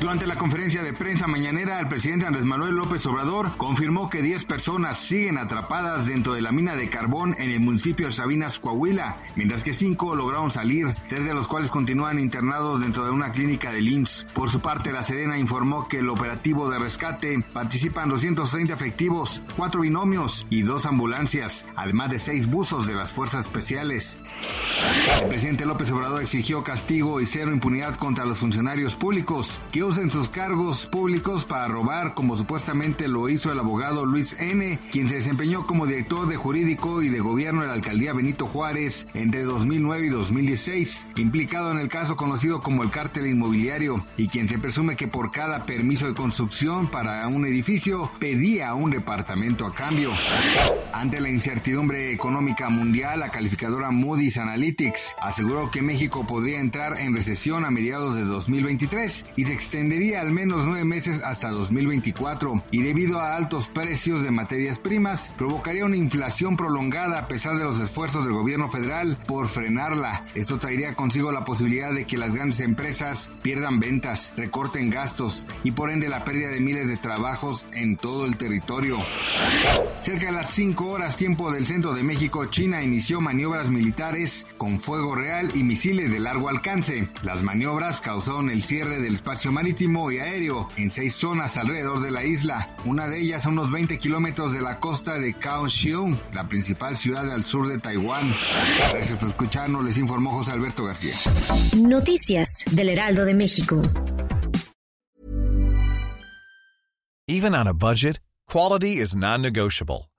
Durante la conferencia de prensa mañanera, el presidente Andrés Manuel López Obrador confirmó que 10 personas siguen atrapadas dentro de la mina de carbón en el municipio de Sabinas, Coahuila, mientras que 5 lograron salir, tres de los cuales continúan internados dentro de una clínica del IMSS. Por su parte, la Sedena informó que el operativo de rescate participan 230 efectivos, 4 binomios y 2 ambulancias, además de 6 buzos de las fuerzas especiales. El presidente López Obrador exigió castigo y cero impunidad contra los funcionarios públicos que usen sus cargos públicos para robar, como supuestamente lo hizo el abogado Luis N., quien se desempeñó como director de jurídico y de gobierno de la alcaldía Benito Juárez entre 2009 y 2016, implicado en el caso conocido como el cártel inmobiliario, y quien se presume que por cada permiso de construcción para un edificio pedía un departamento a cambio. Ante la incertidumbre económica mundial, la calificadora Moody's Analytics aseguró que México podría entrar en recesión a mediados de 2023 y se extendería al menos nueve meses hasta 2024 y debido a altos precios de materias primas provocaría una inflación prolongada a pesar de los esfuerzos del gobierno federal por frenarla. Esto traería consigo la posibilidad de que las grandes empresas pierdan ventas, recorten gastos y por ende la pérdida de miles de trabajos en todo el territorio. Cerca de las 5 horas tiempo del centro de México, China inició maniobras militares con fuego real y misiles de largo alcance. Las maniobras causaron el cierre del espacio marítimo y aéreo en seis zonas alrededor de la isla, una de ellas a unos 20 kilómetros de la costa de Kaohsiung, la principal ciudad al sur de Taiwán. Gracias por escucharnos, les informó José Alberto García. Noticias del Heraldo de México. Even on a budget, quality is non-negotiable.